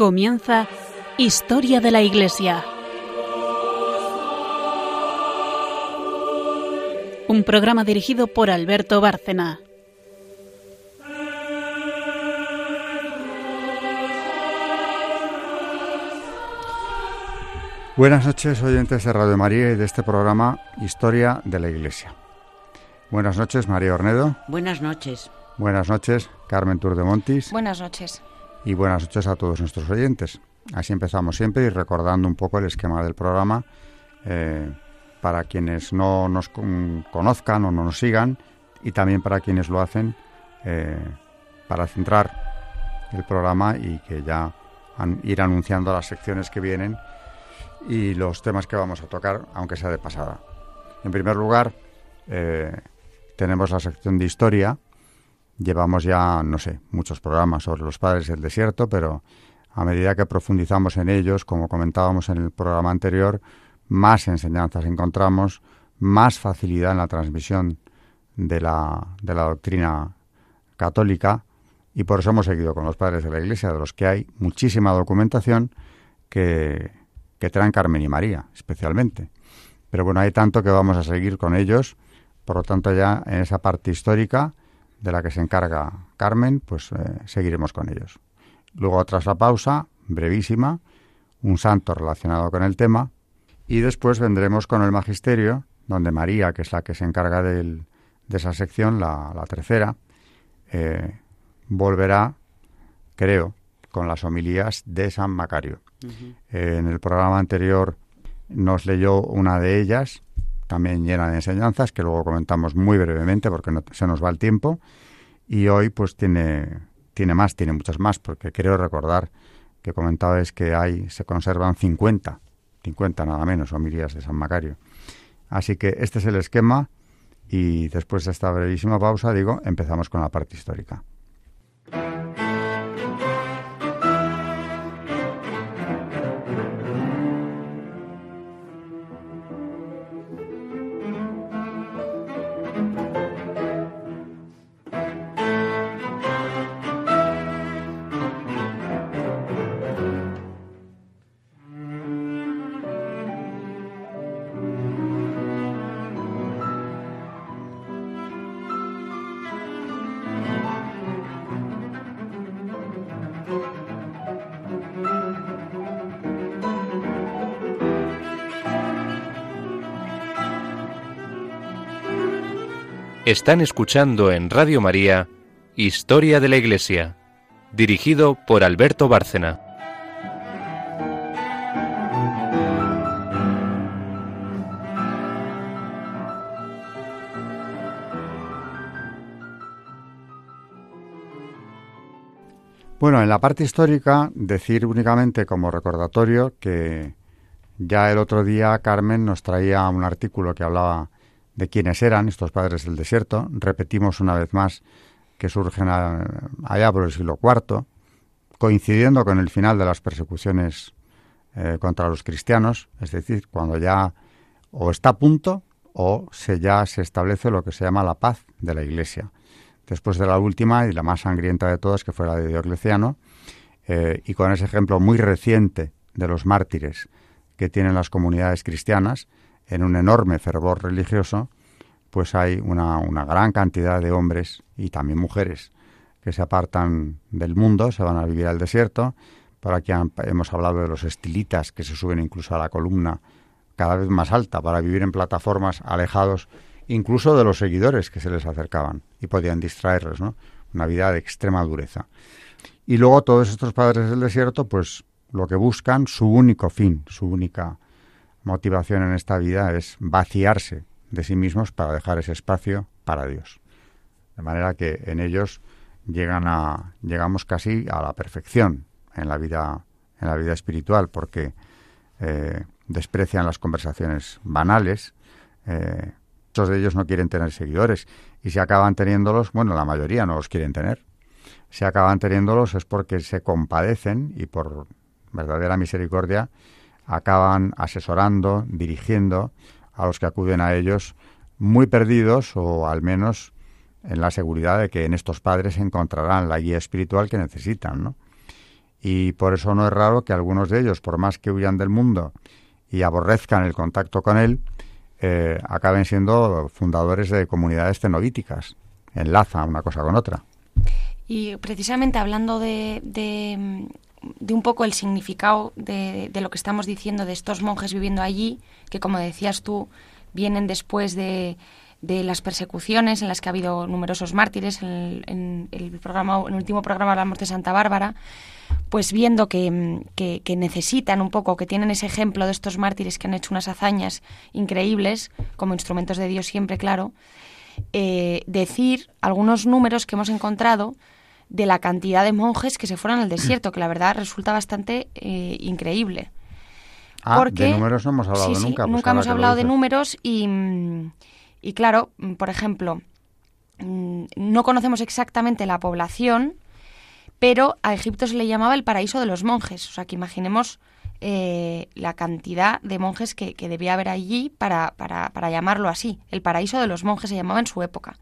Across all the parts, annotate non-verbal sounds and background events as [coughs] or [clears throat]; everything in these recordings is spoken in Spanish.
Comienza Historia de la Iglesia. Un programa dirigido por Alberto Bárcena. Buenas noches, oyentes de Radio María y de este programa Historia de la Iglesia. Buenas noches, María Ornedo. Buenas noches. Buenas noches, Carmen Turdemontis. Buenas noches. Y buenas noches a todos nuestros oyentes. Así empezamos siempre y recordando un poco el esquema del programa eh, para quienes no nos conozcan o no nos sigan y también para quienes lo hacen eh, para centrar el programa y que ya ir anunciando las secciones que vienen y los temas que vamos a tocar, aunque sea de pasada. En primer lugar, eh, tenemos la sección de historia. Llevamos ya, no sé, muchos programas sobre los padres del desierto, pero a medida que profundizamos en ellos, como comentábamos en el programa anterior, más enseñanzas encontramos, más facilidad en la transmisión de la, de la doctrina católica y por eso hemos seguido con los padres de la Iglesia, de los que hay muchísima documentación que, que traen Carmen y María, especialmente. Pero bueno, hay tanto que vamos a seguir con ellos, por lo tanto ya en esa parte histórica de la que se encarga Carmen, pues eh, seguiremos con ellos. Luego, tras la pausa, brevísima, un santo relacionado con el tema, y después vendremos con el magisterio, donde María, que es la que se encarga de esa sección, la, tercera, eh, volverá, creo, con las homilías de San Macario. Eh, en el programa anterior nos leyó una de ellas, también llena de enseñanzas, que luego comentamos muy brevemente porque no, se nos va el tiempo. Y hoy pues tiene, tiene más, tiene muchas más, porque quiero recordar que comentaba es que hay, se conservan 50, 50 nada menos, homilías de San Macario. Así que este es el esquema y después de esta brevísima pausa, digo, empezamos con la parte histórica. Están escuchando en Radio María Historia de la Iglesia, dirigido por Alberto Bárcena. Bueno, en la parte histórica, decir únicamente como recordatorio que ya el otro día Carmen nos traía un artículo que hablaba de quiénes eran estos padres del desierto. Repetimos una vez más que surgen allá por el siglo IV, coincidiendo con el final de las persecuciones eh, contra los cristianos, es decir, cuando ya o está a punto o se ya se establece lo que se llama la paz de la Iglesia. Después de la última y la más sangrienta de todas, que fue la de Diocleciano, eh, y con ese ejemplo muy reciente de los mártires que tienen las comunidades cristianas, en un enorme fervor religioso, pues hay una, una gran cantidad de hombres y también mujeres que se apartan del mundo, se van a vivir al desierto. Por aquí hemos hablado de los estilitas que se suben incluso a la columna cada vez más alta para vivir en plataformas alejados incluso de los seguidores que se les acercaban y podían distraerles, ¿no? Una vida de extrema dureza. Y luego todos estos padres del desierto, pues lo que buscan, su único fin, su única motivación en esta vida es vaciarse de sí mismos para dejar ese espacio para Dios. De manera que en ellos llegan a, llegamos casi a la perfección en la vida, en la vida espiritual, porque eh, desprecian las conversaciones banales. Eh, muchos de ellos no quieren tener seguidores y si acaban teniéndolos, bueno, la mayoría no los quieren tener. Si acaban teniéndolos es porque se compadecen y por verdadera misericordia acaban asesorando, dirigiendo a los que acuden a ellos muy perdidos o al menos en la seguridad de que en estos padres encontrarán la guía espiritual que necesitan, ¿no? Y por eso no es raro que algunos de ellos, por más que huyan del mundo y aborrezcan el contacto con él, eh, acaben siendo fundadores de comunidades cenobíticas. Enlaza una cosa con otra. Y precisamente hablando de, de, un poco el significado de, lo que estamos diciendo de estos monjes viviendo allí, que como decías tú, vienen después de, de las persecuciones en las que ha habido numerosos mártires. En, el, programa, en el último programa hablamos de Santa Bárbara, pues viendo que, que, necesitan un poco, que tienen ese ejemplo de estos mártires que han hecho unas hazañas increíbles, como instrumentos de Dios siempre, claro, eh, decir algunos números que hemos encontrado de la cantidad de monjes que se fueron al desierto, que la verdad resulta bastante eh, increíble. Ah, Porque, de números no hemos hablado nunca. Pues nunca hemos hablado de números y, mm, y claro, mm, por ejemplo, mm, no conocemos exactamente la población, pero a Egipto se le llamaba el paraíso de los monjes. O sea, que imaginemos eh, la cantidad de monjes que, debía haber allí para, para, para, llamarlo así. El paraíso de los monjes se llamaba en su época.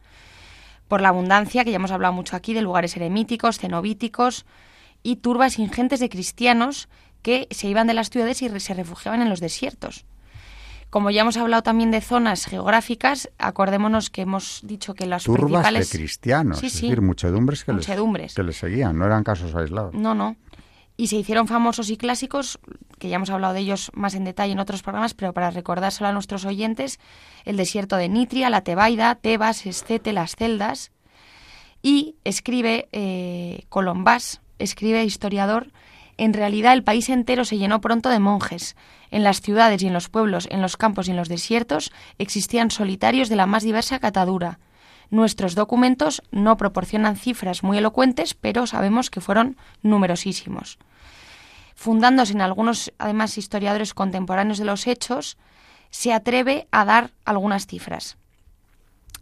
Por la abundancia, que ya hemos hablado mucho aquí, de lugares eremíticos, cenobíticos y turbas ingentes de cristianos que se iban de las ciudades y se refugiaban en los desiertos. Como ya hemos hablado también de zonas geográficas, acordémonos que hemos dicho que las Turbas principales... de cristianos, es decir, muchedumbres que, Les, que les seguían, no eran casos aislados. No, no. Y se hicieron famosos y clásicos, que ya hemos hablado de ellos más en detalle en otros programas, pero para recordárselo a nuestros oyentes, el desierto de Nitria, la Tebaida, Tebas, Escete, las celdas. Y escribe eh, Colombás, escribe historiador, en realidad el país entero se llenó pronto de monjes. En las ciudades y en los pueblos, en los campos y en los desiertos existían solitarios de la más diversa catadura. Nuestros documentos no proporcionan cifras muy elocuentes, pero sabemos que fueron numerosísimos. Fundándose en algunos, además, historiadores contemporáneos de los hechos, se atreve a dar algunas cifras.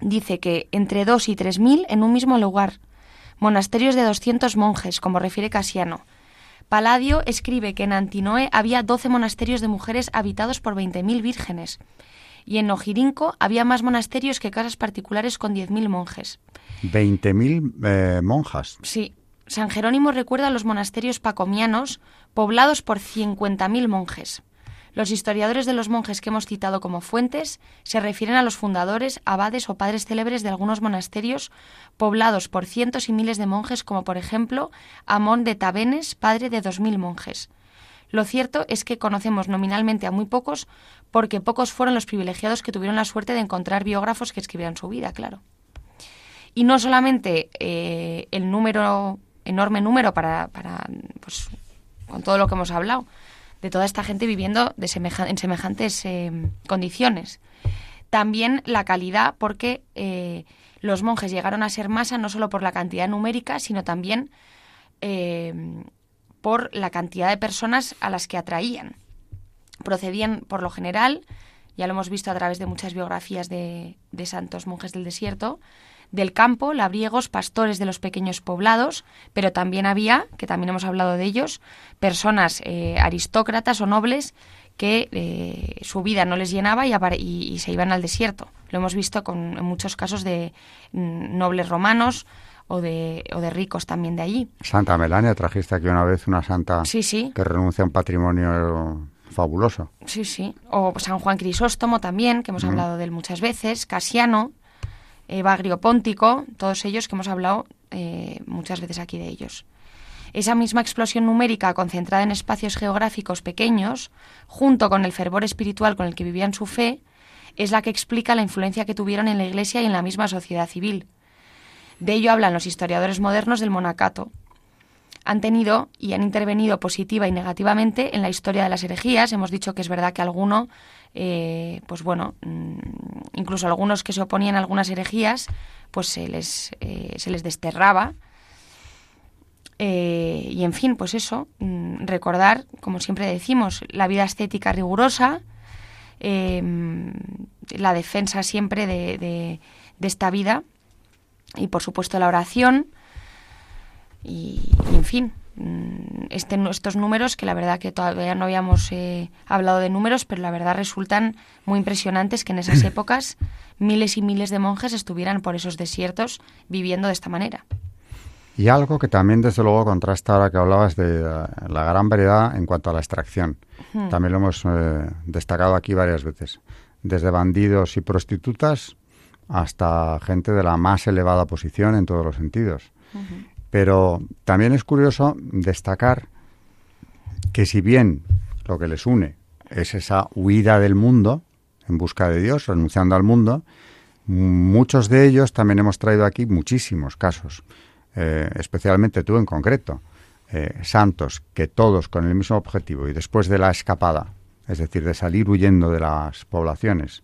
Dice que entre dos y tres mil en un mismo lugar, monasterios de 200 monjes, como refiere Casiano, Paladio escribe que en Antinoe había 12 monasterios de mujeres habitados por 20.000 vírgenes y en Ojirinco había más monasterios que casas particulares con 10.000 monjes. 20.000 eh, monjas. Sí. San Jerónimo recuerda los monasterios pacomianos poblados por 50.000 monjes. Los historiadores de los monjes que hemos citado como fuentes se refieren a los fundadores, abades o padres célebres de algunos monasterios poblados por cientos y miles de monjes, como por ejemplo Amón de Tabenes, padre de dos mil monjes. Lo cierto es que conocemos nominalmente a muy pocos, porque pocos fueron los privilegiados que tuvieron la suerte de encontrar biógrafos que escribieran su vida, claro. Y no solamente eh, el número, enorme número para, para pues, con todo lo que hemos hablado, de toda esta gente viviendo de en semejantes eh, condiciones. También la calidad, porque eh, los monjes llegaron a ser masa no solo por la cantidad numérica, sino también eh, por la cantidad de personas a las que atraían. Procedían, por lo general, ya lo hemos visto a través de muchas biografías de, de santos monjes del desierto, del campo, labriegos, pastores de los pequeños poblados, pero también había, que también hemos hablado de ellos, personas eh, aristócratas o nobles que eh, su vida no les llenaba y, se iban al desierto. Lo hemos visto con, en muchos casos de mm, nobles romanos o de, o de ricos también de allí. Santa Melania, trajiste aquí una vez una santa sí, sí. que renuncia a un patrimonio fabuloso. Sí, sí. O San Juan Crisóstomo también, que hemos hablado de él muchas veces, Casiano, Evagrio Póntico, todos ellos que hemos hablado eh, muchas veces aquí de ellos. Esa misma explosión numérica concentrada en espacios geográficos pequeños, junto con el fervor espiritual con el que vivían su fe, es la que explica la influencia que tuvieron en la Iglesia y en la misma sociedad civil. De ello hablan los historiadores modernos del monacato. Han tenido y han intervenido positiva y negativamente en la historia de las herejías. Hemos dicho que es verdad que alguno eh, pues bueno, mm, incluso algunos que se oponían a algunas herejías, pues se les, eh, se les desterraba. Eh, y en fin, pues eso, mm, recordar, como siempre decimos, la vida estética rigurosa, em, la defensa siempre de, esta vida y por supuesto la oración y en fin, este, estos números, que la verdad que todavía no habíamos eh, hablado de números, pero la verdad resultan muy impresionantes que en esas [clears throat] épocas miles y miles de monjes estuvieran por esos desiertos viviendo de esta manera. Y algo que también, desde luego, contrasta ahora que hablabas de la, gran variedad en cuanto a la extracción. También lo hemos eh, destacado aquí varias veces. Desde bandidos y prostitutas hasta gente de la más elevada posición en todos los sentidos. Pero también es curioso destacar que si bien lo que les une es esa huida del mundo en busca de Dios, renunciando al mundo, muchos de ellos también hemos traído aquí muchísimos casos eh, especialmente tú en concreto, eh, santos, que todos con el mismo objetivo y después de la escapada, es decir, de salir huyendo de las poblaciones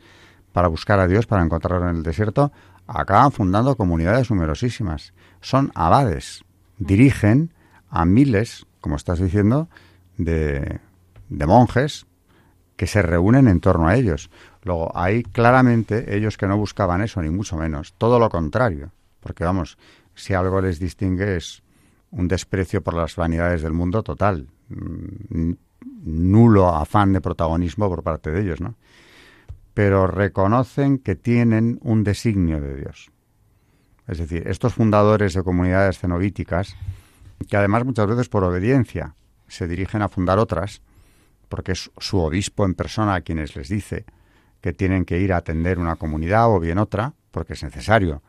para buscar a Dios, para encontrarlo en el desierto, acaban fundando comunidades numerosísimas. Son abades, dirigen a miles, como estás diciendo, de, de monjes que se reúnen en torno a ellos. Luego, hay claramente ellos que no buscaban eso, ni mucho menos, todo lo contrario, porque vamos, si algo les distingue es un desprecio por las vanidades del mundo total, mm, nulo afán de protagonismo por parte de ellos, ¿no? Pero reconocen que tienen un designio de Dios. Es decir, estos fundadores de comunidades cenobíticas, que además muchas veces por obediencia se dirigen a fundar otras, porque es su obispo en persona a quienes les dice que tienen que ir a atender una comunidad o bien otra, porque es necesario.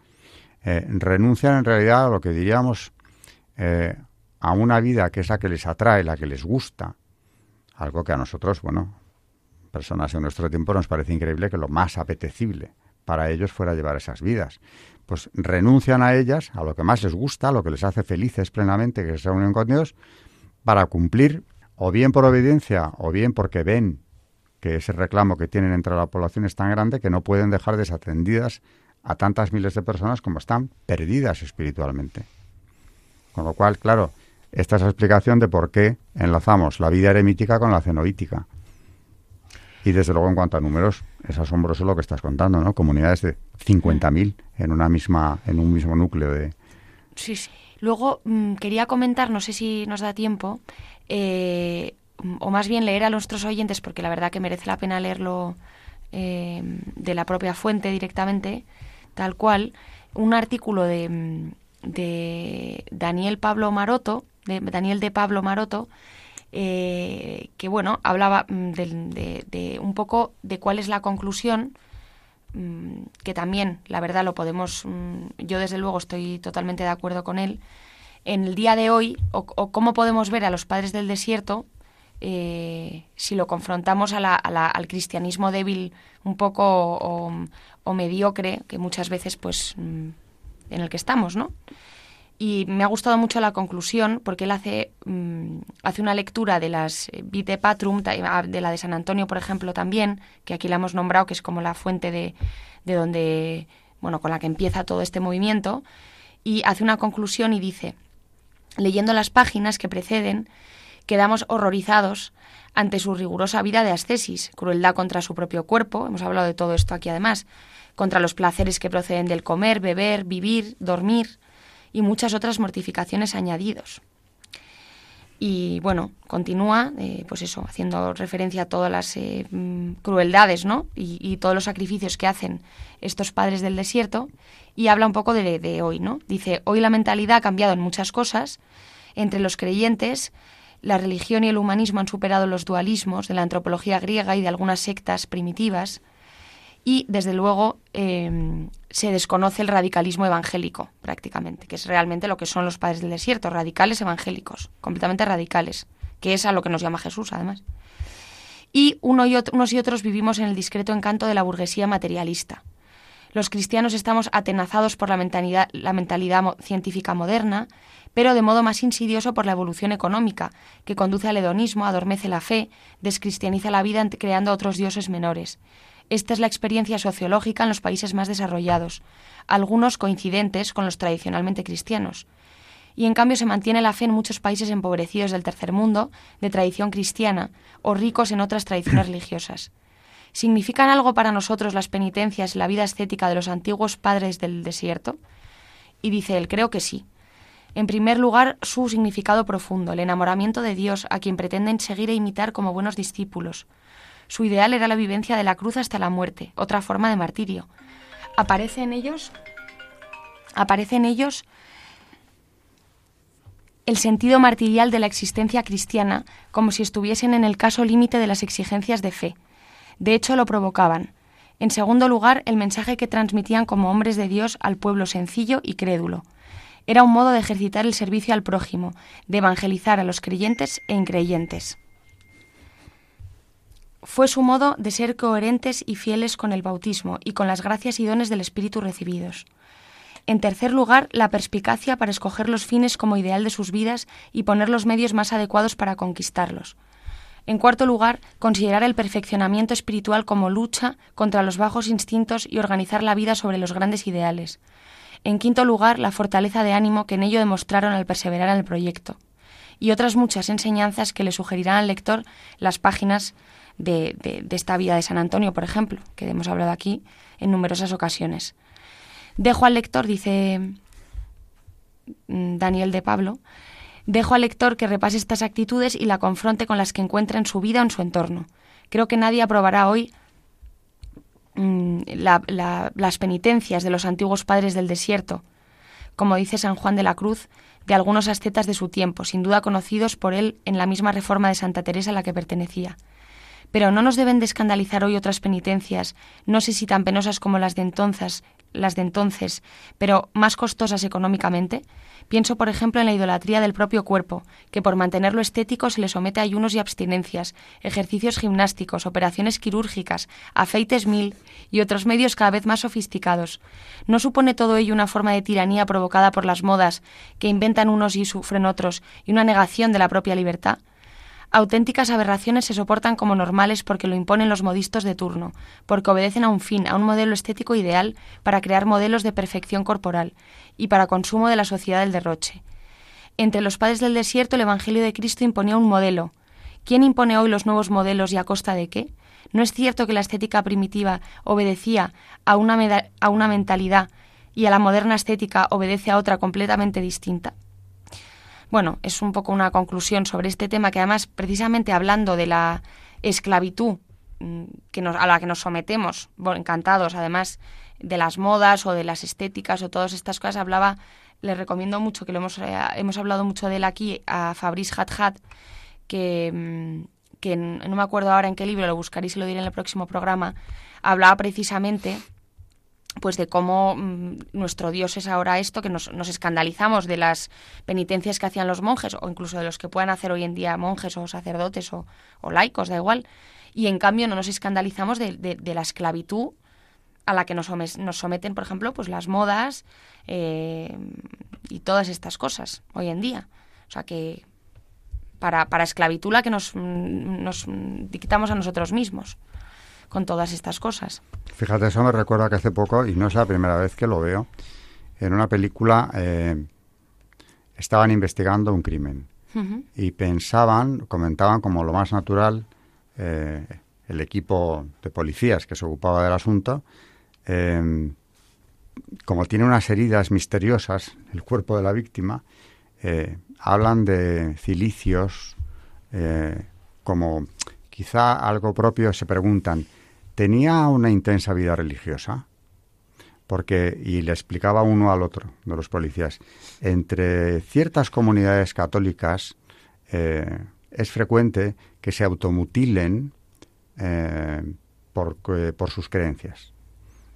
Eh, renuncian en realidad a lo que diríamos eh, a una vida que es la que les atrae, la que les gusta, algo que a nosotros, bueno, personas en nuestro tiempo nos parece increíble que lo más apetecible para ellos fuera llevar esas vidas. Pues renuncian a ellas, a lo que más les gusta, a lo que les hace felices plenamente, que se reúnen con Dios, para cumplir, o bien por obediencia, o bien porque ven que ese reclamo que tienen entre la población es tan grande que no pueden dejar desatendidas a tantas miles de personas como están perdidas espiritualmente. Con lo cual, claro, esta es la explicación de por qué enlazamos la vida eremítica con la cenoítica. Y desde luego en cuanto a números, es asombroso lo que estás contando, ¿no? Comunidades de 50.000 en una misma en un mismo núcleo de Sí, sí. Luego mm, quería comentar, no sé si nos da tiempo, eh, o más bien leer a nuestros oyentes, porque la verdad que merece la pena leerlo eh, de la propia fuente directamente, tal cual, un artículo de, de Daniel Pablo Maroto, de Daniel de Pablo Maroto, eh, que bueno, hablaba mm, de, un poco de cuál es la conclusión, mm, que también, la verdad, lo podemos, mm, yo desde luego estoy totalmente de acuerdo con él, en el día de hoy, o, cómo podemos ver a los padres del desierto, eh, si lo confrontamos al cristianismo débil un poco o, o mediocre que muchas veces pues en el que estamos, ¿no? Y me ha gustado mucho la conclusión porque él hace, mm, hace una lectura de las eh, Vite Patrum, ah, de la de San Antonio, por ejemplo, también, que aquí la hemos nombrado, que es como la fuente de, de donde, bueno, con la que empieza todo este movimiento, y hace una conclusión y dice, leyendo las páginas que preceden, quedamos horrorizados ante su rigurosa vida de ascesis, crueldad contra su propio cuerpo, hemos hablado de todo esto aquí además, contra los placeres que proceden del comer, beber, vivir, dormir y muchas otras mortificaciones añadidos. Y bueno, continúa, eh, pues eso, haciendo referencia a todas las eh, mm, crueldades, ¿no? Y, todos los sacrificios que hacen estos padres del desierto. Y habla un poco de, de hoy, ¿no? Dice, hoy la mentalidad ha cambiado en muchas cosas. Entre los creyentes, la religión y el humanismo han superado los dualismos de la antropología griega y de algunas sectas primitivas y, desde luego, em, se desconoce el radicalismo evangélico, prácticamente, que es realmente lo que son los padres del desierto, radicales evangélicos, completamente radicales, que es a lo que nos llama Jesús, además. Y y unos y otros vivimos en el discreto encanto de la burguesía materialista. Los cristianos estamos atenazados por la mentalidad, la mentalidad científica moderna, pero de modo más insidioso por la evolución económica, que conduce al hedonismo, adormece la fe, descristianiza la vida creando otros dioses menores. Esta es la experiencia sociológica en los países más desarrollados, algunos coincidentes con los tradicionalmente cristianos. Y en cambio se mantiene la fe en muchos países empobrecidos del tercer mundo, de tradición cristiana, o ricos en otras tradiciones [laughs] religiosas. ¿Significan algo para nosotros las penitencias y la vida ascética de los antiguos padres del desierto? Y dice él, creo que sí. En primer lugar, su significado profundo, el enamoramiento de Dios, a quien pretenden seguir e imitar como buenos discípulos, su ideal era la vivencia de la cruz hasta la muerte, otra forma de martirio. Aparece en ellos aparece en ellos el sentido martirial de la existencia cristiana, como si estuviesen en el caso límite de las exigencias de fe. De hecho, lo provocaban. En segundo lugar, el mensaje que transmitían como hombres de Dios al pueblo sencillo y crédulo. Era un modo de ejercitar el servicio al prójimo, de evangelizar a los creyentes e increyentes. Fue su modo de ser coherentes y fieles con el bautismo y con las gracias y dones del Espíritu recibidos. En tercer lugar, la perspicacia para escoger los fines como ideal de sus vidas y poner los medios más adecuados para conquistarlos. En cuarto lugar, considerar el perfeccionamiento espiritual como lucha contra los bajos instintos y organizar la vida sobre los grandes ideales. En quinto lugar, la fortaleza de ánimo que en ello demostraron al perseverar en el proyecto. Y otras muchas enseñanzas que le sugerirán al lector las páginas de, de esta vida de San Antonio, por ejemplo, que hemos hablado aquí en numerosas ocasiones. Dejo al lector, dice mm, Daniel de Pablo, dejo al lector que repase estas actitudes y la confronte con las que encuentra en su vida o en su entorno. Creo que nadie aprobará hoy mm, las penitencias de los antiguos padres del desierto, como dice San Juan de la Cruz, de algunos ascetas de su tiempo, sin duda conocidos por él en la misma reforma de Santa Teresa a la que pertenecía. Pero no nos deben de escandalizar hoy otras penitencias, no sé si tan penosas como las de entonces, las de entonces, pero más costosas económicamente. Pienso, por ejemplo, en la idolatría del propio cuerpo, que por mantenerlo estético se le somete a ayunos y abstinencias, ejercicios gimnásticos, operaciones quirúrgicas, afeites mil y otros medios cada vez más sofisticados. ¿No supone todo ello una forma de tiranía provocada por las modas que inventan unos y sufren otros y una negación de la propia libertad? Auténticas aberraciones se soportan como normales porque lo imponen los modistos de turno, porque obedecen a un fin, a un modelo estético ideal para crear modelos de perfección corporal y para consumo de la sociedad del derroche. Entre los padres del desierto el Evangelio de Cristo imponía un modelo. ¿Quién impone hoy los nuevos modelos y a costa de qué? ¿No es cierto que la estética primitiva obedecía a una, a una mentalidad y a la moderna estética obedece a otra completamente distinta? Bueno, es un poco una conclusión sobre este tema que además, precisamente hablando de la esclavitud mm, que nos, a la que nos sometemos, encantados además de las modas o de las estéticas o todas estas cosas, hablaba, le recomiendo mucho, que lo hemos, eh, hemos hablado mucho de él aquí, a Fabrice Hadhad, que, mm, que no me acuerdo ahora en qué libro, lo buscaréis y lo diré en el próximo programa, hablaba precisamente pues de cómo mm, nuestro Dios es ahora esto, que nos, escandalizamos de las penitencias que hacían los monjes, o incluso de los que puedan hacer hoy en día monjes o sacerdotes o, laicos, da igual, y en cambio no nos escandalizamos de, la esclavitud a la que nos, nos, someten, por ejemplo, pues las modas eh, y todas estas cosas hoy en día. O sea que para, para esclavitud la que nos, nos dictamos a nosotros mismos con todas estas cosas. Fíjate, eso me recuerda que hace poco, y no es la primera vez que lo veo, en una película eh, estaban investigando un crimen y pensaban, comentaban como lo más natural eh, el equipo de policías que se ocupaba del asunto, em, como tiene unas heridas misteriosas el cuerpo de la víctima, eh, hablan de cilicios, como quizá algo propio, se preguntan, tenía una intensa vida religiosa, porque, y le explicaba uno al otro de los policías, entre ciertas comunidades católicas eh, es frecuente que se automutilen eh, por, por sus creencias.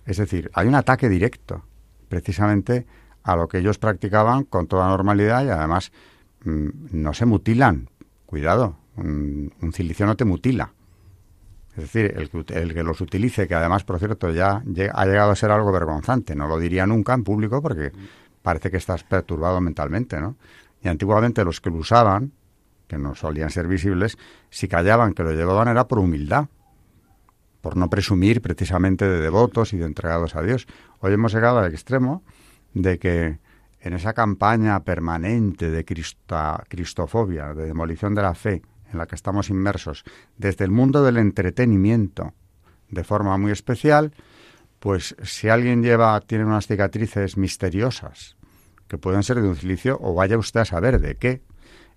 Es decir, hay un ataque directo, precisamente a lo que ellos practicaban con toda normalidad y además mm, no se mutilan. Cuidado, un, un, cilicio no te mutila. Es decir, el que, los utilice, que además, por cierto, ya ha llegado a ser algo vergonzante. No lo diría nunca en público porque parece que estás perturbado mentalmente, ¿no? Y antiguamente los que lo usaban, que no solían ser visibles, si callaban que lo llevaban era por humildad, por no presumir precisamente de devotos y de entregados a Dios. Hoy hemos llegado al extremo de que en esa campaña permanente de cristofobia, de demolición de la fe, en la que estamos inmersos desde el mundo del entretenimiento de forma muy especial, pues si alguien lleva, tiene unas cicatrices misteriosas, que pueden ser de un silicio, o vaya usted a saber de qué,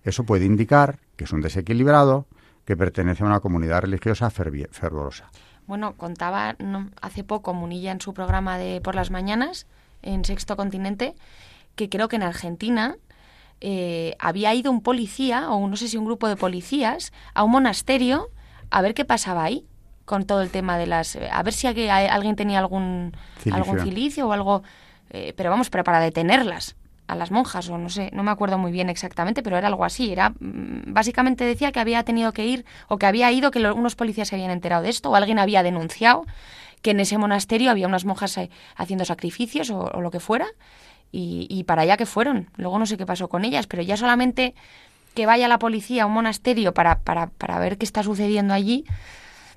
eso puede indicar que es un desequilibrado, que pertenece a una comunidad religiosa fervorosa. Bueno, contaba hace poco Munilla en su programa de por las mañanas en Sexto Continente que creo que en Argentina eh, había ido un policía, o no sé si un grupo de policías, a un monasterio a ver qué pasaba ahí con todo el tema de las... a ver si alguien tenía algún cilicio, algún cilicio o algo... Eh, pero vamos, pero para detenerlas a las monjas, o no sé, no me acuerdo muy bien exactamente, pero era algo así. Era mm, básicamente decía que había tenido que ir, o que había ido, que unos policías se habían enterado de esto, o alguien había denunciado que en ese monasterio había unas monjas eh, haciendo sacrificios o, lo que fuera, y, para allá que fueron. Luego no sé qué pasó con ellas, pero ya solamente que vaya la policía a un monasterio para, para, para ver qué está sucediendo allí,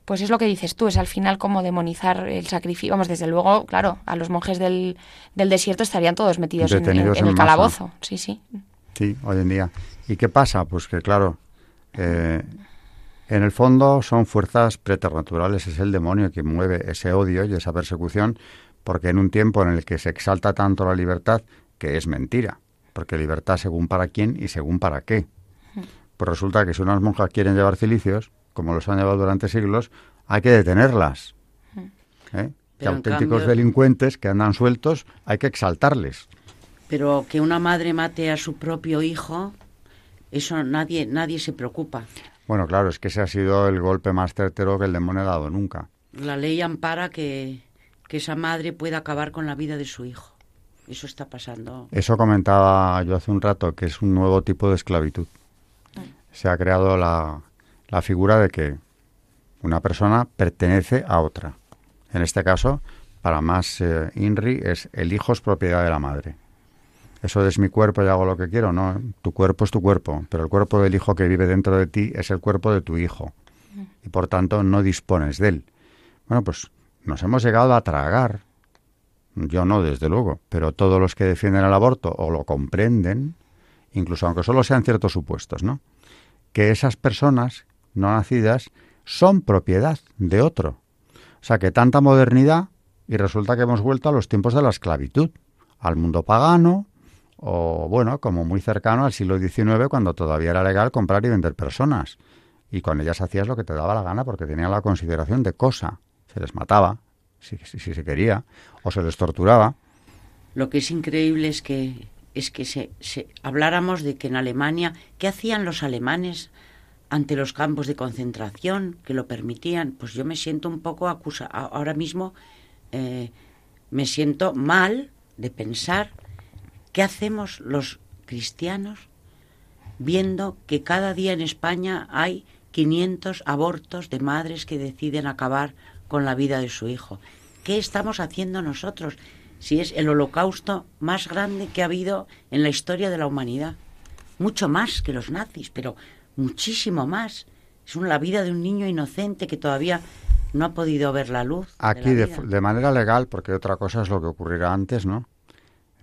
pues es lo que dices tú, es al final como demonizar el sacrificio. Vamos, desde luego, claro, a los monjes del, del desierto estarían todos metidos en, el calabozo. Sí, sí. Sí, hoy en día. ¿Y qué pasa? Pues que, claro, eh, en el fondo son fuerzas preternaturales, es el demonio que mueve ese odio y esa persecución, porque en un tiempo en el que se exalta tanto la libertad, que es mentira, porque libertad según para quién y según para qué. Pues resulta que si unas monjas quieren llevar cilicios, como los han llevado durante siglos, hay que detenerlas. ¿Eh? Que auténticos delincuentes que andan sueltos hay que exaltarles. Pero que una madre mate a su propio hijo, eso nadie, nadie se preocupa. Bueno, claro, es que ese ha sido el golpe más certero que el demonio ha dado nunca. La ley ampara que, que esa madre pueda acabar con la vida de su hijo. Eso está pasando. Eso comentaba yo hace un rato, que es un nuevo tipo de esclavitud. Mm. Se ha creado la, la figura de que una persona pertenece a otra. En este caso, para más eh, INRI, es el hijo es propiedad de la madre. Eso es mi cuerpo y hago lo que quiero, no. Tu cuerpo es tu cuerpo, pero el cuerpo del hijo que vive dentro de ti es el cuerpo de tu hijo. Y por tanto no dispones de él. Bueno, pues nos hemos llegado a tragar, yo no, desde luego, pero todos los que defienden el aborto o lo comprenden, incluso aunque solo sean ciertos supuestos, ¿no? Que esas personas no nacidas son propiedad de otro. O sea que tanta modernidad y resulta que hemos vuelto a los tiempos de la esclavitud, al mundo pagano o bueno, como muy cercano al siglo XIX cuando todavía era legal comprar y vender personas. Y con ellas hacías lo que te daba la gana porque tenía la consideración de cosa. Se les mataba, si, se quería, o se les torturaba. Lo que es increíble es que es que se, habláramos de que en Alemania, ¿qué hacían los alemanes ante los campos de concentración que lo permitían, pues yo me siento un poco acusa. Ahora mismo eh, me siento mal de pensar qué hacemos los cristianos viendo que cada día en España hay 500 abortos de madres que deciden acabar con la vida de su hijo. ¿Qué estamos haciendo nosotros si es el holocausto más grande que ha habido en la historia de la humanidad? Mucho más que los nazis, pero muchísimo más. Es la vida de un niño inocente que todavía no ha podido ver la luz. Aquí de, manera legal, porque otra cosa es lo que ocurrirá antes, ¿no?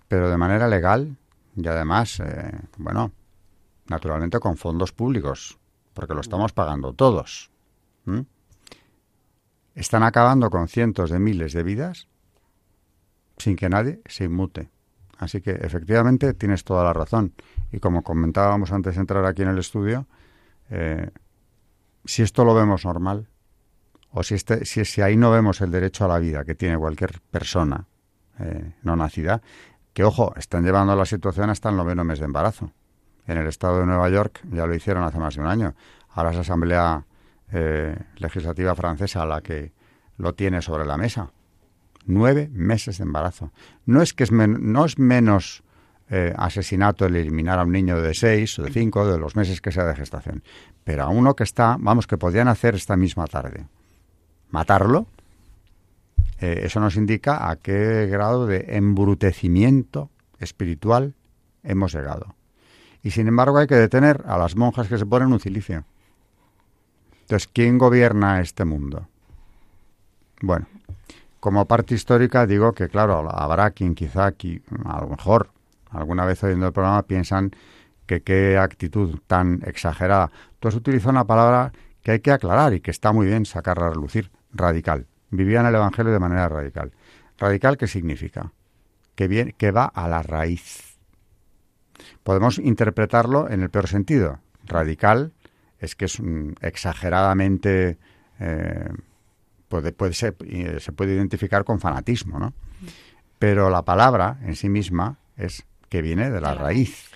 Pero de manera legal y además, eh, bueno, naturalmente con fondos públicos, porque lo estamos pagando todos. Están acabando con cientos de miles de vidas sin que nadie se inmute. Así que efectivamente tienes toda la razón. Y como comentábamos antes de entrar aquí en el estudio, eh, si esto lo vemos normal, o si, este, si, si, ahí no vemos el derecho a la vida que tiene cualquier persona eh, no nacida, que ojo, están llevando la situación hasta el noveno mes de embarazo. En el estado de Nueva York ya lo hicieron hace más de un año. Ahora es la Asamblea eh, Legislativa Francesa la que lo tiene sobre la mesa. Nueve meses de embarazo. No es que es, no es menos eh, asesinato el eliminar a un niño de seis o de cinco, de los meses que sea de gestación. Pero a uno que está, vamos, que podrían hacer esta misma tarde. Matarlo, eh, eso nos indica a qué grado de embrutecimiento espiritual hemos llegado. Y sin embargo hay que detener a las monjas que se ponen un cilicio. Entonces, ¿quién gobierna este mundo? Bueno, como parte histórica digo que, claro, habrá quien quizá aquí, a lo mejor, alguna vez oyendo el programa piensan que qué actitud tan exagerada. Tú has utilizado una palabra que hay que aclarar y que está muy bien sacarla a relucir, radical. Vivían el Evangelio de manera radical. ¿Radical qué significa? Que, bien, que va a la raíz. Podemos interpretarlo en el peor sentido. Radical es que es exageradamente... Eh, puede, puede ser, se puede identificar con fanatismo, ¿no? Pero la palabra en sí misma es que viene de la, raíz.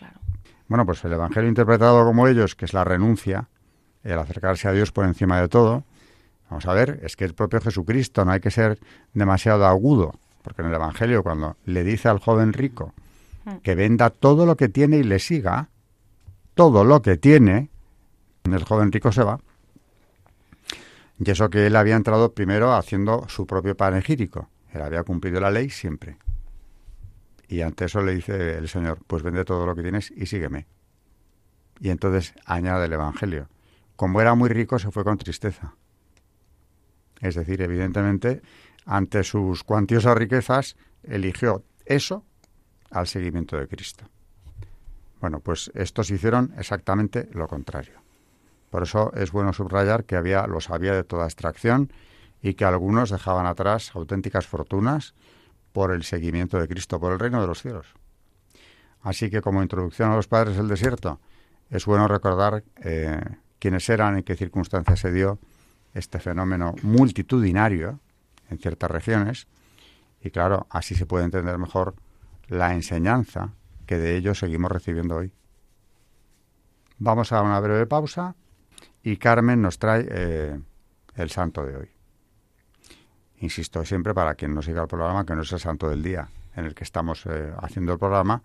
Bueno, pues el Evangelio interpretado como ellos, que es la renuncia, el acercarse a Dios por encima de todo, vamos a ver, es que el propio Jesucristo no hay que ser demasiado agudo, porque en el Evangelio cuando le dice al joven rico Mm. que venda todo lo que tiene y le siga, todo lo que tiene, el joven rico se va. Y eso que él había entrado primero haciendo su propio panegírico. Él había cumplido la ley siempre. Y ante eso le dice el Señor, pues vende todo lo que tienes y sígueme. Y entonces añade el Evangelio. Como era muy rico, se fue con tristeza. Es decir, evidentemente, ante sus cuantiosas riquezas, eligió eso al seguimiento de Cristo. Bueno, pues estos hicieron exactamente lo contrario. Por eso es bueno subrayar que había, los había de toda extracción y que algunos dejaban atrás auténticas fortunas por el seguimiento de Cristo, por el reino de los cielos. Así que como introducción a los padres del desierto, es bueno recordar eh, quiénes eran, en qué circunstancias se dio este fenómeno multitudinario en ciertas regiones, y claro, así se puede entender mejor la enseñanza que de ellos seguimos recibiendo hoy. Vamos a una breve pausa y Carmen nos trae eh, el santo de hoy. Insisto siempre para quien no siga el programa que no es el santo del día en el que estamos eh, haciendo el programa,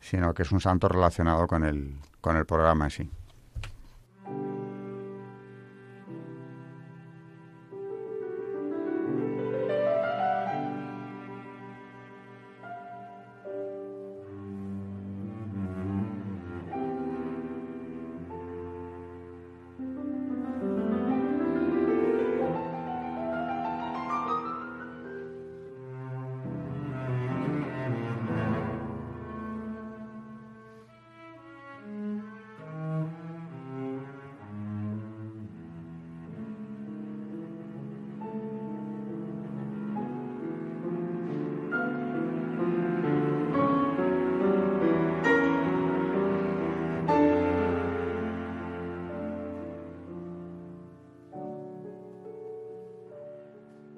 sino que es un santo relacionado con el, con el programa en sí.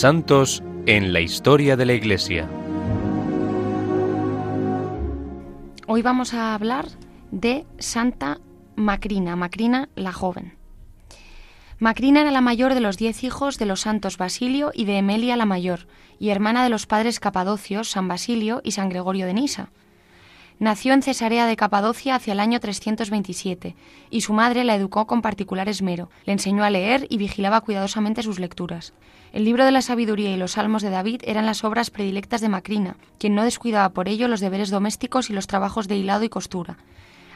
Santos en la historia de la Iglesia. Hoy vamos a hablar de Santa Macrina, Macrina la joven. Macrina era la mayor de los diez hijos de los santos Basilio y de Emelia la mayor, y hermana de los padres Capadocios, San Basilio y San Gregorio de Nisa. Nació en Cesarea de Capadocia hacia el año 327, y su madre la educó con particular esmero, le enseñó a leer y vigilaba cuidadosamente sus lecturas. El libro de la sabiduría y los salmos de David eran las obras predilectas de Macrina, quien no descuidaba por ello los deberes domésticos y los trabajos de hilado y costura.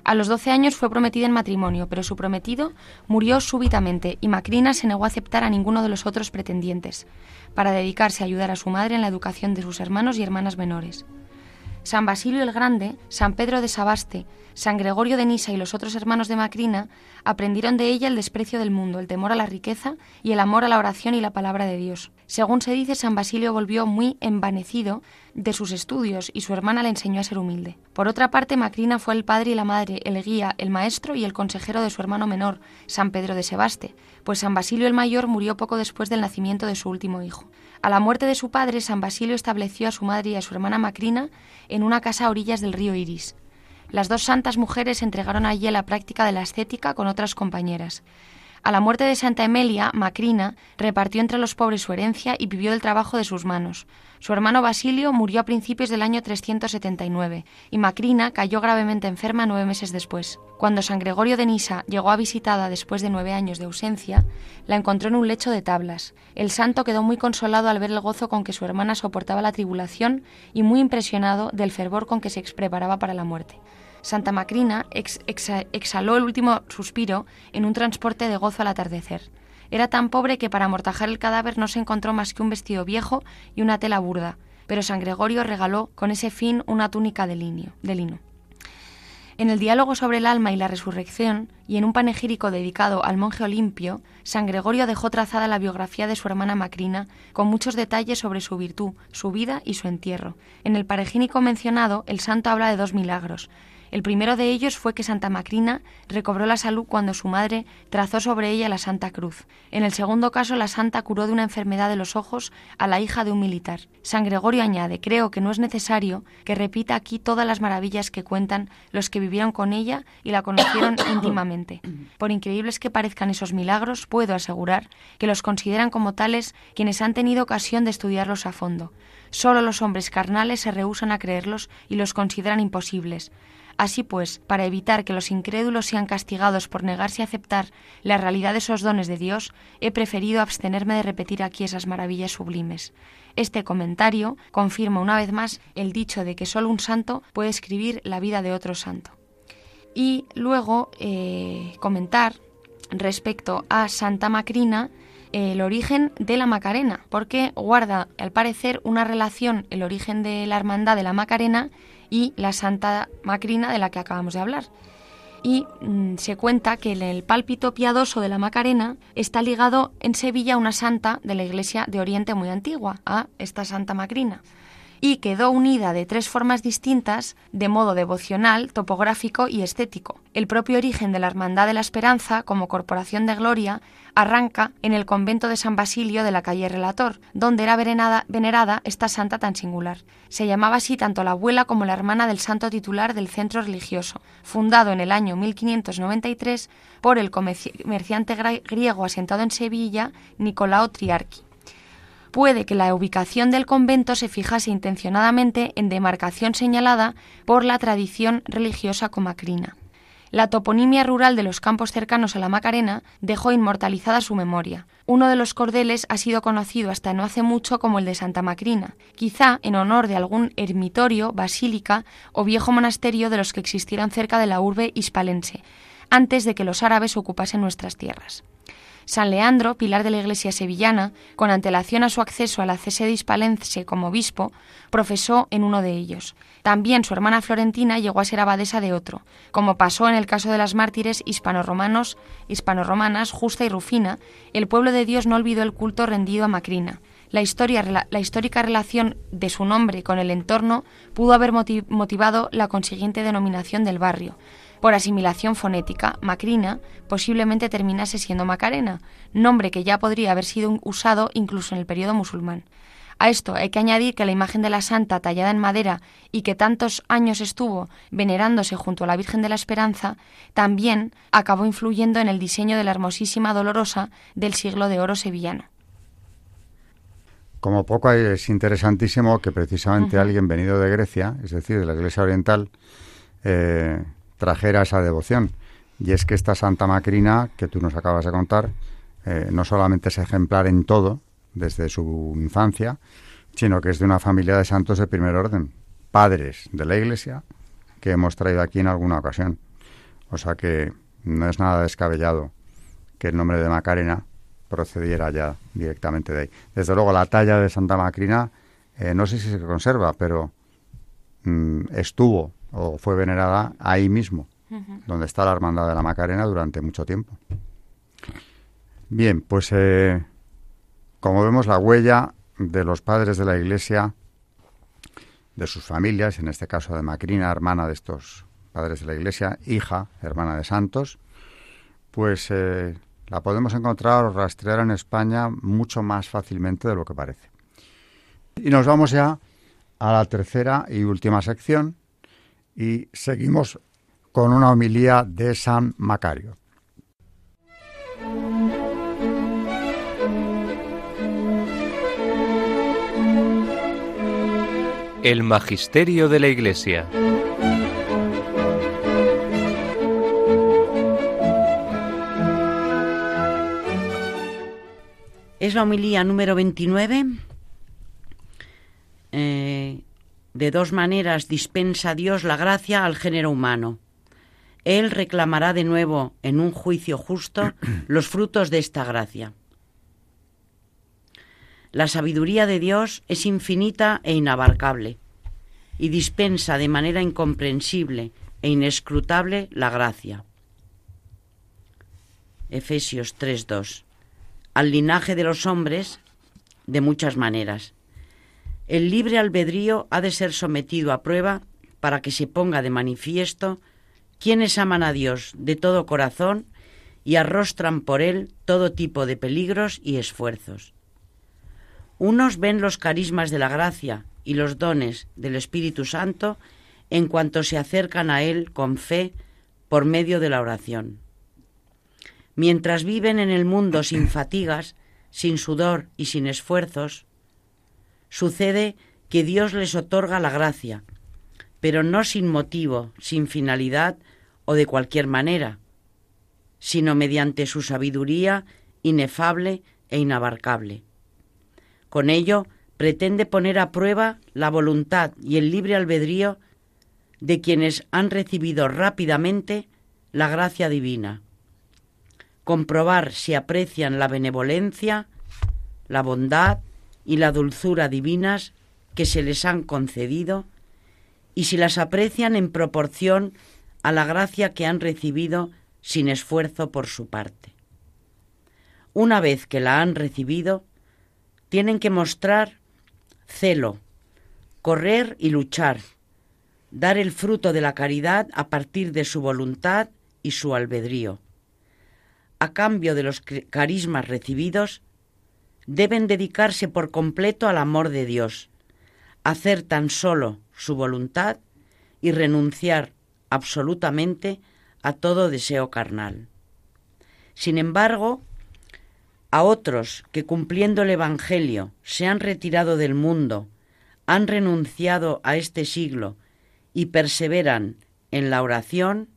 A los doce años fue prometida en matrimonio, pero su prometido murió súbitamente y Macrina se negó a aceptar a ninguno de los otros pretendientes, para dedicarse a ayudar a su madre en la educación de sus hermanos y hermanas menores. San Basilio el Grande, San Pedro de Sabaste, San Gregorio de Nisa y los otros hermanos de Macrina aprendieron de ella el desprecio del mundo, el temor a la riqueza y el amor a la oración y la palabra de Dios. Según se dice, San Basilio volvió muy envanecido de sus estudios y su hermana le enseñó a ser humilde. Por otra parte, Macrina fue el padre y la madre, el guía, el maestro y el consejero de su hermano menor, San Pedro de Sebaste, pues San Basilio el mayor murió poco después del nacimiento de su último hijo. A la muerte de su padre, San Basilio estableció a su madre y a su hermana Macrina en una casa a orillas del río Iris. Las dos santas mujeres entregaron allí la práctica de la ascética con otras compañeras. A la muerte de Santa Emelia, Macrina repartió entre los pobres su herencia y vivió del trabajo de sus manos. Su hermano Basilio murió a principios del año 379 y Macrina cayó gravemente enferma nueve meses después. Cuando San Gregorio de Nisa llegó a visitada después de nueve años de ausencia, la encontró en un lecho de tablas. El santo quedó muy consolado al ver el gozo con que su hermana soportaba la tribulación y muy impresionado del fervor con que se preparaba para la muerte. Santa Macrina exhaló el último suspiro en un transporte de gozo al atardecer. Era tan pobre que para amortajar el cadáver no se encontró más que un vestido viejo y una tela burda, pero San Gregorio regaló con ese fin una túnica de, de lino. En el diálogo sobre el alma y la resurrección, y en un panegírico dedicado al monje Olimpio, San Gregorio dejó trazada la biografía de su hermana Macrina, con muchos detalles sobre su virtud, su vida y su entierro. En el panegírico mencionado, el santo habla de dos milagros, el primero de ellos fue que Santa Macrina recobró la salud cuando su madre trazó sobre ella la Santa Cruz. En el segundo caso, la santa curó de una enfermedad de los ojos a la hija de un militar. San Gregorio añade, creo que no es necesario que repita aquí todas las maravillas que cuentan los que vivieron con ella y la conocieron [coughs] íntimamente. Por increíbles que parezcan esos milagros, puedo asegurar que los consideran como tales quienes han tenido ocasión de estudiarlos a fondo. Solo los hombres carnales se rehúsan a creerlos y los consideran imposibles. Así pues, para evitar que los incrédulos sean castigados por negarse a aceptar la realidad de esos dones de Dios, he preferido abstenerme de repetir aquí esas maravillas sublimes. Este comentario confirma una vez más el dicho de que solo un santo puede escribir la vida de otro santo. Y luego eh, comentar respecto a Santa Macrina el origen de la Macarena, porque guarda, al parecer, una relación el origen de la hermandad de la Macarena y la Santa Macrina de la que acabamos de hablar. Y mm, se cuenta que en el pálpito piadoso de la Macarena está ligado en Sevilla una santa de la iglesia de Oriente muy antigua, a esta Santa Macrina y quedó unida de tres formas distintas de modo devocional, topográfico y estético. El propio origen de la Hermandad de la Esperanza, como corporación de gloria, arranca en el convento de San Basilio de la calle Relator, donde era venerada, esta santa tan singular. Se llamaba así tanto la abuela como la hermana del santo titular del centro religioso, fundado en el año 1593 por el comerciante griego asentado en Sevilla, Nicolao Triarqui puede que la ubicación del convento se fijase intencionadamente en demarcación señalada por la tradición religiosa comacrina. La toponimia rural de los campos cercanos a la Macarena dejó inmortalizada su memoria. Uno de los cordeles ha sido conocido hasta no hace mucho como el de Santa Macrina, quizá en honor de algún ermitorio, basílica o viejo monasterio de los que existieran cerca de la urbe hispalense, antes de que los árabes ocupasen nuestras tierras. San Leandro, pilar de la Iglesia sevillana, con antelación a su acceso a la cese Hispalense como obispo, profesó en uno de ellos. También su hermana Florentina llegó a ser abadesa de otro, como pasó en el caso de las mártires hispano-romanos, hispano-romanas Justa y Rufina, el pueblo de Dios no olvidó el culto rendido a Macrina. La histórica relación de su nombre con el entorno pudo haber motivado la consiguiente denominación del barrio, por asimilación fonética, Macrina posiblemente terminase siendo Macarena, nombre que ya podría haber sido usado incluso en el periodo musulmán. A esto hay que añadir que la imagen de la santa tallada en madera y que tantos años estuvo venerándose junto a la Virgen de la Esperanza, también acabó influyendo en el diseño de la hermosísima Dolorosa del siglo de oro sevillano. Como poco es interesantísimo que precisamente alguien venido de Grecia, es decir, de la Iglesia Oriental, eh, trajera esa devoción. Y es que esta Santa Macrina, que tú nos acabas de contar, eh, no solamente es ejemplar en todo, desde su infancia, sino que es de una familia de santos de primer orden, padres de la Iglesia, que hemos traído aquí en alguna ocasión. O sea que no es nada descabellado que el nombre de Macarena procediera ya directamente de ahí. Desde luego, la talla de Santa Macrina, eh, no sé si se conserva, pero mm, estuvo o fue venerada ahí mismo, donde está la Hermandad de la Macarena durante mucho tiempo. Bien, pues eh, como vemos la huella de los padres de la Iglesia, de sus familias, en este caso de Macrina, hermana de estos padres de la Iglesia, hija, hermana de santos, pues eh, la podemos encontrar o rastrear en España mucho más fácilmente de lo que parece. Y nos vamos ya a la tercera y última sección, y seguimos con una homilía de San Macario. El Magisterio de la Iglesia. Es la homilía número 29 eh, de dos maneras dispensa Dios la gracia al género humano. Él reclamará de nuevo en un juicio justo [clears throat] los frutos de esta gracia. La sabiduría de Dios es infinita e inabarcable y dispensa de manera incomprensible e inescrutable la gracia. Efesios 3:2 Al linaje de los hombres de muchas maneras. El libre albedrío ha de ser sometido a prueba para que se ponga de manifiesto quienes aman a Dios de todo corazón y arrostran por él todo tipo de peligros y esfuerzos. Unos ven los carismas de la gracia y los dones del Espíritu Santo en cuanto se acercan a Él con fe por medio de la oración. Mientras viven en el mundo sin fatigas, sin sudor y sin esfuerzos, sucede que Dios les otorga la gracia, pero no sin motivo, sin finalidad o de cualquier manera, sino mediante su sabiduría inefable e inabarcable. Con ello pretende poner a prueba la voluntad y el libre albedrío de quienes han recibido rápidamente la gracia divina. Comprobar si aprecian la benevolencia, la bondad y la dulzura divinas que se les han concedido y si las aprecian en proporción a la gracia que han recibido sin esfuerzo por su parte. Una vez que la han recibido, tienen que mostrar celo, correr y luchar, dar el fruto de la caridad a partir de su voluntad y su albedrío. A cambio de los carismas recibidos, deben dedicarse por completo al amor de Dios, hacer tan solo su voluntad y renunciar absolutamente a todo deseo carnal. Sin embargo, a otros que cumpliendo el Evangelio se han retirado del mundo, han renunciado a este siglo y perseveran en la oración,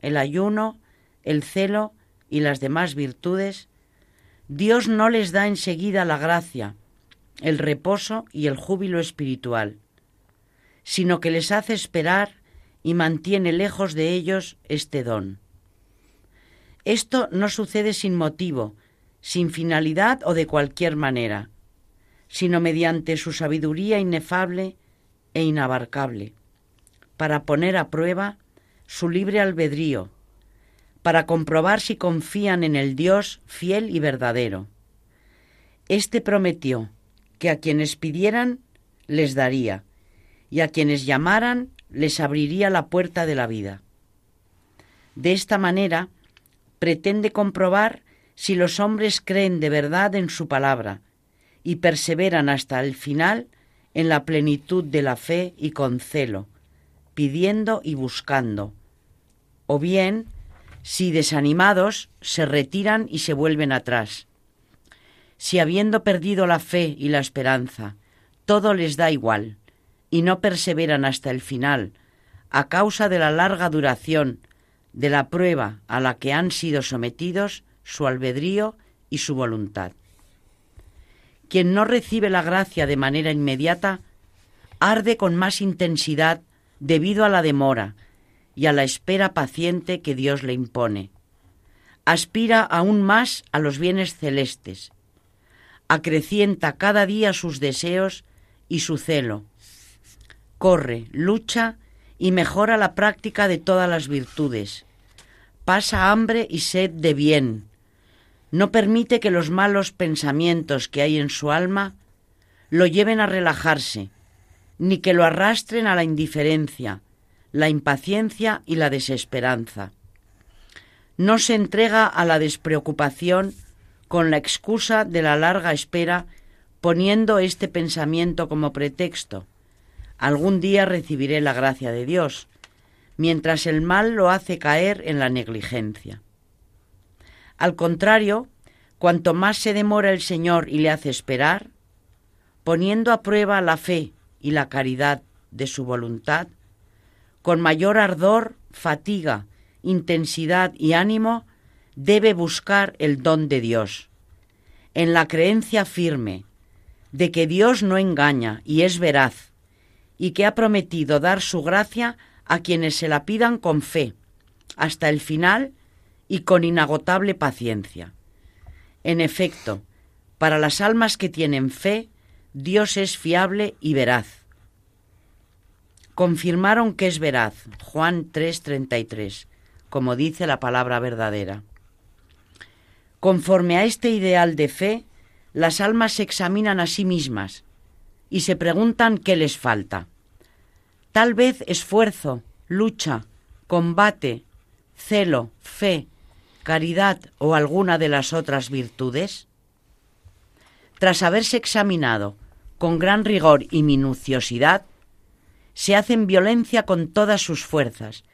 el ayuno, el celo y las demás virtudes, Dios no les da enseguida la gracia, el reposo y el júbilo espiritual, sino que les hace esperar y mantiene lejos de ellos este don. Esto no sucede sin motivo, sin finalidad o de cualquier manera, sino mediante su sabiduría inefable e inabarcable, para poner a prueba su libre albedrío, para comprobar si confían en el Dios fiel y verdadero. Este prometió que a quienes pidieran les daría, y a quienes llamaran les abriría la puerta de la vida. De esta manera pretende comprobar si los hombres creen de verdad en su palabra y perseveran hasta el final en la plenitud de la fe y con celo, pidiendo y buscando, o bien si desanimados se retiran y se vuelven atrás. Si habiendo perdido la fe y la esperanza, todo les da igual, y no perseveran hasta el final, a causa de la larga duración de la prueba a la que han sido sometidos, su albedrío y su voluntad. Quien no recibe la gracia de manera inmediata arde con más intensidad debido a la demora y a la espera paciente que Dios le impone. Aspira aún más a los bienes celestes. Acrecienta cada día sus deseos y su celo. Corre, lucha y mejora la práctica de todas las virtudes. Pasa hambre y sed de bien, no permite que los malos pensamientos que hay en su alma lo lleven a relajarse, ni que lo arrastren a la indiferencia, la impaciencia y la desesperanza. No se entrega a la despreocupación con la excusa de la larga espera, poniendo este pensamiento como pretexto. Algún día recibiré la gracia de Dios, mientras el mal lo hace caer en la negligencia. Al contrario, cuanto más se demora el Señor y le hace esperar, poniendo a prueba la fe y la caridad de su voluntad, con mayor ardor, fatiga, intensidad y ánimo, debe buscar el don de Dios, en la creencia firme de que Dios no engaña y es veraz, y que ha prometido dar su gracia a quienes se la pidan con fe, hasta el final y con inagotable paciencia. En efecto, para las almas que tienen fe, Dios es fiable y veraz. Confirmaron que es veraz, Juan 3:33, como dice la palabra verdadera. Conforme a este ideal de fe, las almas se examinan a sí mismas y se preguntan qué les falta. Tal vez esfuerzo, lucha, combate, celo, fe, caridad o alguna de las otras virtudes? Tras haberse examinado con gran rigor y minuciosidad, se hacen violencia con todas sus fuerzas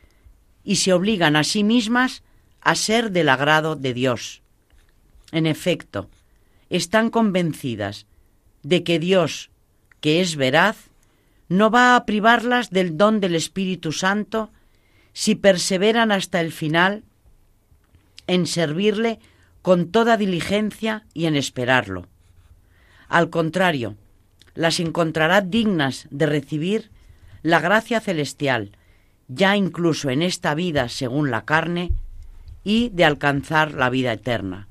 y se obligan a sí mismas a ser del agrado de Dios. En efecto, están convencidas de que Dios, que es veraz, no va a privarlas del don del Espíritu Santo si perseveran hasta el final en servirle con toda diligencia y en esperarlo. Al contrario, las encontrará dignas de recibir la gracia celestial, ya incluso en esta vida según la carne, y de alcanzar la vida eterna.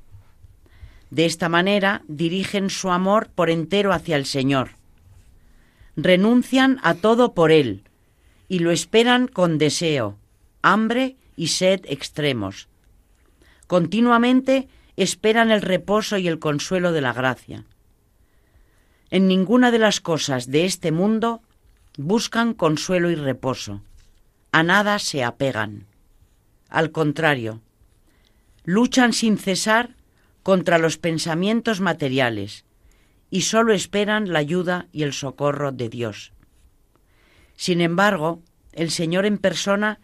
De esta manera dirigen su amor por entero hacia el Señor. Renuncian a todo por Él y lo esperan con deseo, hambre y sed extremos. Continuamente esperan el reposo y el consuelo de la gracia. En ninguna de las cosas de este mundo buscan consuelo y reposo. A nada se apegan. Al contrario, luchan sin cesar contra los pensamientos materiales y sólo esperan la ayuda y el socorro de Dios. Sin embargo, el Señor en persona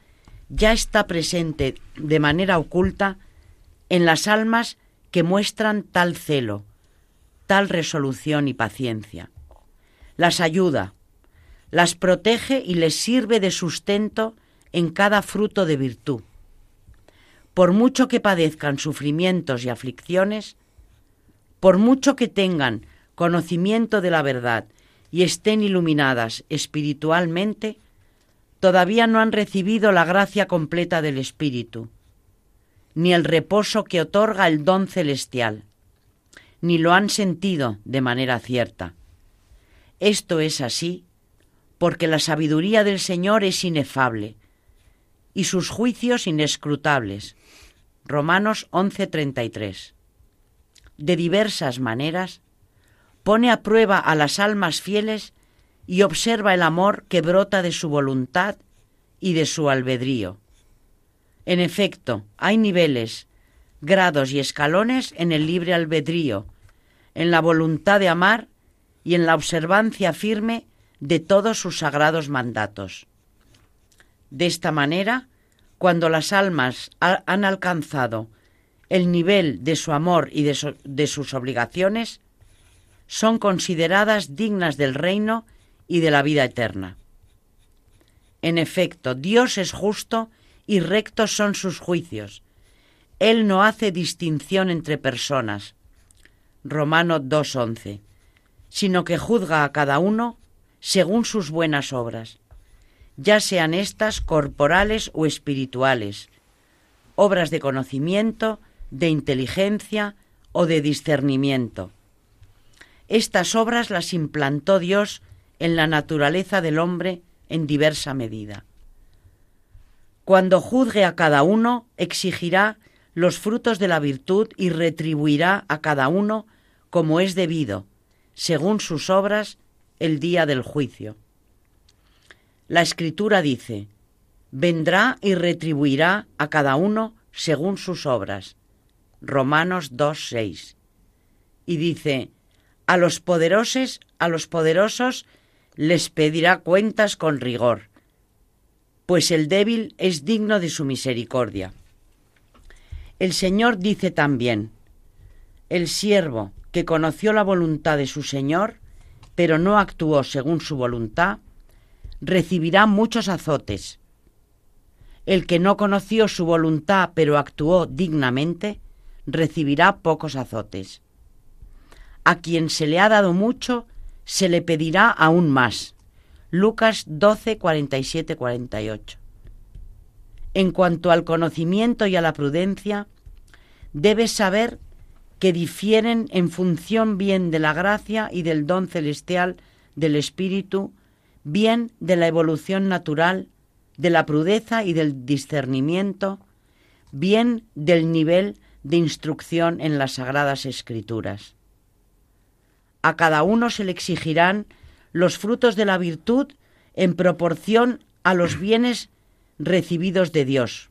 ya está presente de manera oculta en las almas que muestran tal celo, tal resolución y paciencia. Las ayuda, las protege y les sirve de sustento en cada fruto de virtud. Por mucho que padezcan sufrimientos y aflicciones, por mucho que tengan conocimiento de la verdad y estén iluminadas espiritualmente, todavía no han recibido la gracia completa del Espíritu, ni el reposo que otorga el don celestial, ni lo han sentido de manera cierta. Esto es así porque la sabiduría del Señor es inefable y sus juicios inescrutables. Romanos 11:33. De diversas maneras, pone a prueba a las almas fieles y observa el amor que brota de su voluntad y de su albedrío. En efecto, hay niveles, grados y escalones en el libre albedrío, en la voluntad de amar y en la observancia firme de todos sus sagrados mandatos. De esta manera, cuando las almas han alcanzado el nivel de su amor y de, de sus obligaciones, son consideradas dignas del reino y de la vida eterna. En efecto, Dios es justo y rectos son sus juicios. Él no hace distinción entre personas. Romano 2.11. Sino que juzga a cada uno según sus buenas obras, ya sean estas corporales o espirituales, obras de conocimiento, de inteligencia o de discernimiento. Estas obras las implantó Dios en la naturaleza del hombre en diversa medida. Cuando juzgue a cada uno, exigirá los frutos de la virtud y retribuirá a cada uno como es debido, según sus obras, el día del juicio. La escritura dice, vendrá y retribuirá a cada uno según sus obras. Romanos 2.6. Y dice, a los poderosos, a los poderosos les pedirá cuentas con rigor, pues el débil es digno de su misericordia. El Señor dice también, el siervo que conoció la voluntad de su Señor, pero no actuó según su voluntad, recibirá muchos azotes. El que no conoció su voluntad pero actuó dignamente, recibirá pocos azotes. A quien se le ha dado mucho, se le pedirá aún más. Lucas 12, 47, 48. En cuanto al conocimiento y a la prudencia, debes saber que difieren en función bien de la gracia y del don celestial del Espíritu, bien de la evolución natural, de la prudeza y del discernimiento, bien del nivel de instrucción en las sagradas escrituras. A cada uno se le exigirán los frutos de la virtud en proporción a los bienes recibidos de Dios,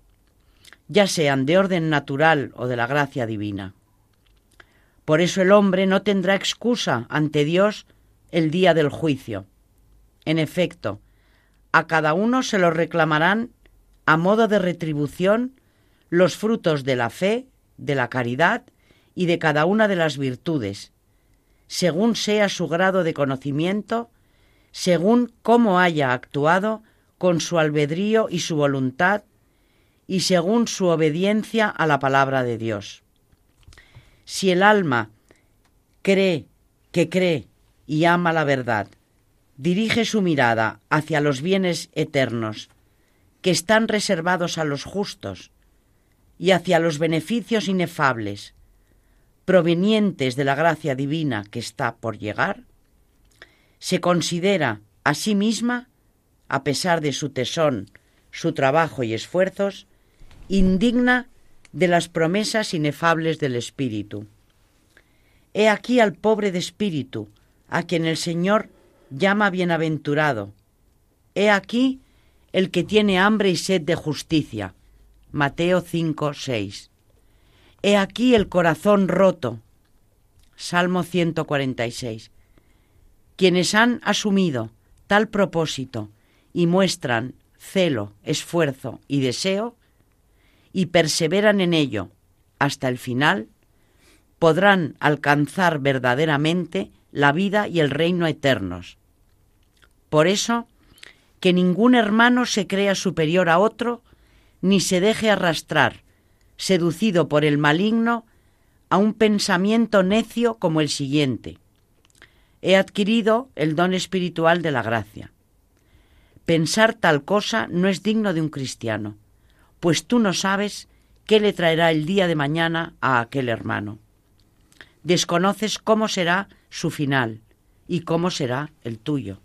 ya sean de orden natural o de la gracia divina. Por eso el hombre no tendrá excusa ante Dios el día del juicio. En efecto, a cada uno se lo reclamarán a modo de retribución los frutos de la fe, de la caridad y de cada una de las virtudes, según sea su grado de conocimiento, según cómo haya actuado con su albedrío y su voluntad, y según su obediencia a la palabra de Dios. Si el alma cree que cree y ama la verdad, dirige su mirada hacia los bienes eternos que están reservados a los justos y hacia los beneficios inefables provenientes de la gracia divina que está por llegar, se considera a sí misma, a pesar de su tesón, su trabajo y esfuerzos, indigna de las promesas inefables del Espíritu. He aquí al pobre de espíritu, a quien el Señor llama bienaventurado. He aquí el que tiene hambre y sed de justicia. Mateo 5, 6. He aquí el corazón roto. Salmo 146. Quienes han asumido tal propósito y muestran celo, esfuerzo y deseo, y perseveran en ello hasta el final, podrán alcanzar verdaderamente la vida y el reino eternos. Por eso, que ningún hermano se crea superior a otro, ni se deje arrastrar, seducido por el maligno, a un pensamiento necio como el siguiente. He adquirido el don espiritual de la gracia. Pensar tal cosa no es digno de un cristiano, pues tú no sabes qué le traerá el día de mañana a aquel hermano. Desconoces cómo será su final y cómo será el tuyo.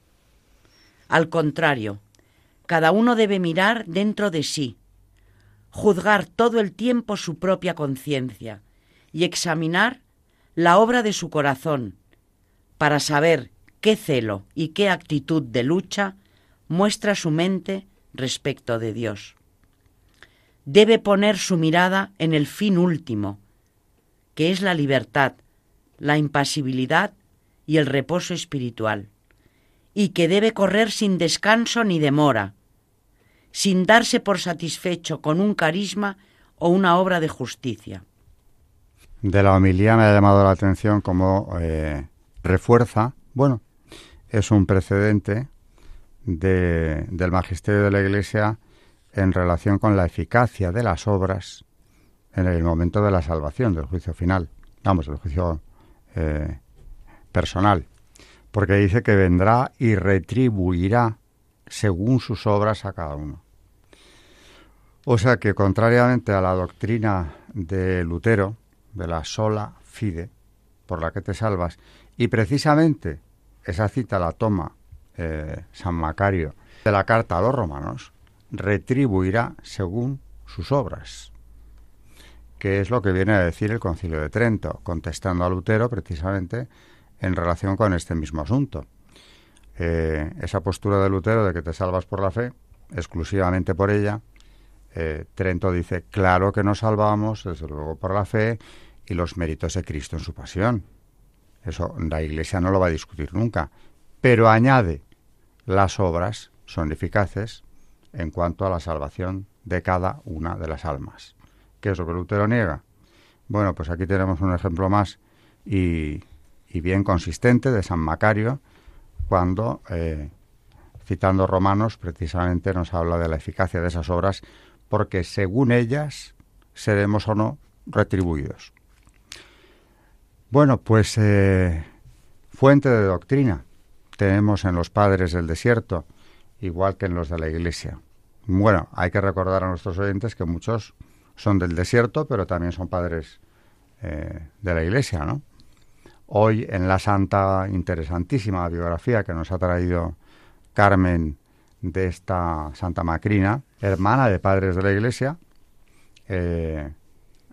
Al contrario, cada uno debe mirar dentro de sí, juzgar todo el tiempo su propia conciencia y examinar la obra de su corazón para saber qué celo y qué actitud de lucha muestra su mente respecto de Dios. Debe poner su mirada en el fin último, que es la libertad, la impasibilidad y el reposo espiritual, y que debe correr sin descanso ni demora, sin darse por satisfecho con un carisma o una obra de justicia. De la homilía me ha llamado la atención como eh, refuerza, bueno, es un precedente del magisterio de la Iglesia en relación con la eficacia de las obras en el momento de la salvación, del juicio final, vamos, el juicio eh, personal, porque dice que vendrá y retribuirá según sus obras a cada uno. O sea que, contrariamente a la doctrina de Lutero, de la sola fide, por la que te salvas, y precisamente esa cita la toma eh, San Macario de la carta a los romanos, retribuirá según sus obras que es lo que viene a decir el Concilio de Trento, contestando a Lutero precisamente en relación con este mismo asunto. Eh, esa postura de Lutero de que te salvas por la fe, exclusivamente por ella, eh, Trento dice, claro que nos salvamos, desde luego por la fe y los méritos de Cristo en su pasión. Eso la Iglesia no lo va a discutir nunca. Pero añade, las obras son eficaces en cuanto a la salvación de cada una de las almas. ¿Qué es lo que Lutero niega? Bueno, pues aquí tenemos un ejemplo más y, bien consistente de San Macario, cuando eh, citando Romanos, precisamente nos habla de la eficacia de esas obras, porque según ellas seremos o no retribuidos. Bueno, pues eh, fuente de doctrina tenemos en los padres del desierto, igual que en los de la iglesia. Bueno, hay que recordar a nuestros oyentes que muchos son del desierto, pero también son padres eh, de la iglesia, ¿no? Hoy en la santa, interesantísima biografía que nos ha traído Carmen de esta Santa Macrina, hermana de padres de la iglesia, eh,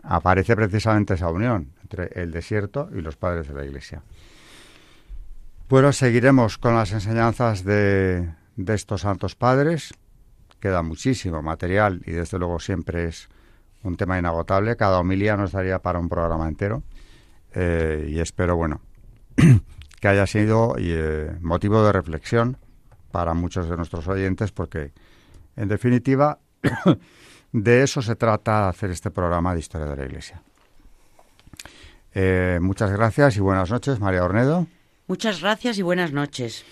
aparece precisamente esa unión entre el desierto y los padres de la iglesia. Bueno, seguiremos con las enseñanzas de, de estos santos padres. Queda muchísimo material y desde luego siempre es un tema inagotable. Cada homilía nos daría para un programa entero. Eh, y espero, bueno, [clears throat] que haya sido eh, motivo de reflexión para muchos de nuestros oyentes, porque, en definitiva, [clears throat] de eso se trata hacer este programa de Historia de la Iglesia. Eh, muchas gracias y buenas noches, María Ornedo. Muchas gracias y buenas noches.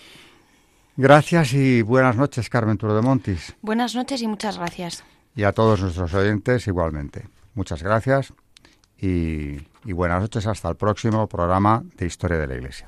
Gracias y buenas noches, Carmen Turo de Montis. Buenas noches y muchas gracias. Y a todos nuestros oyentes igualmente. Muchas gracias y, y buenas noches hasta el próximo programa de Historia de la Iglesia.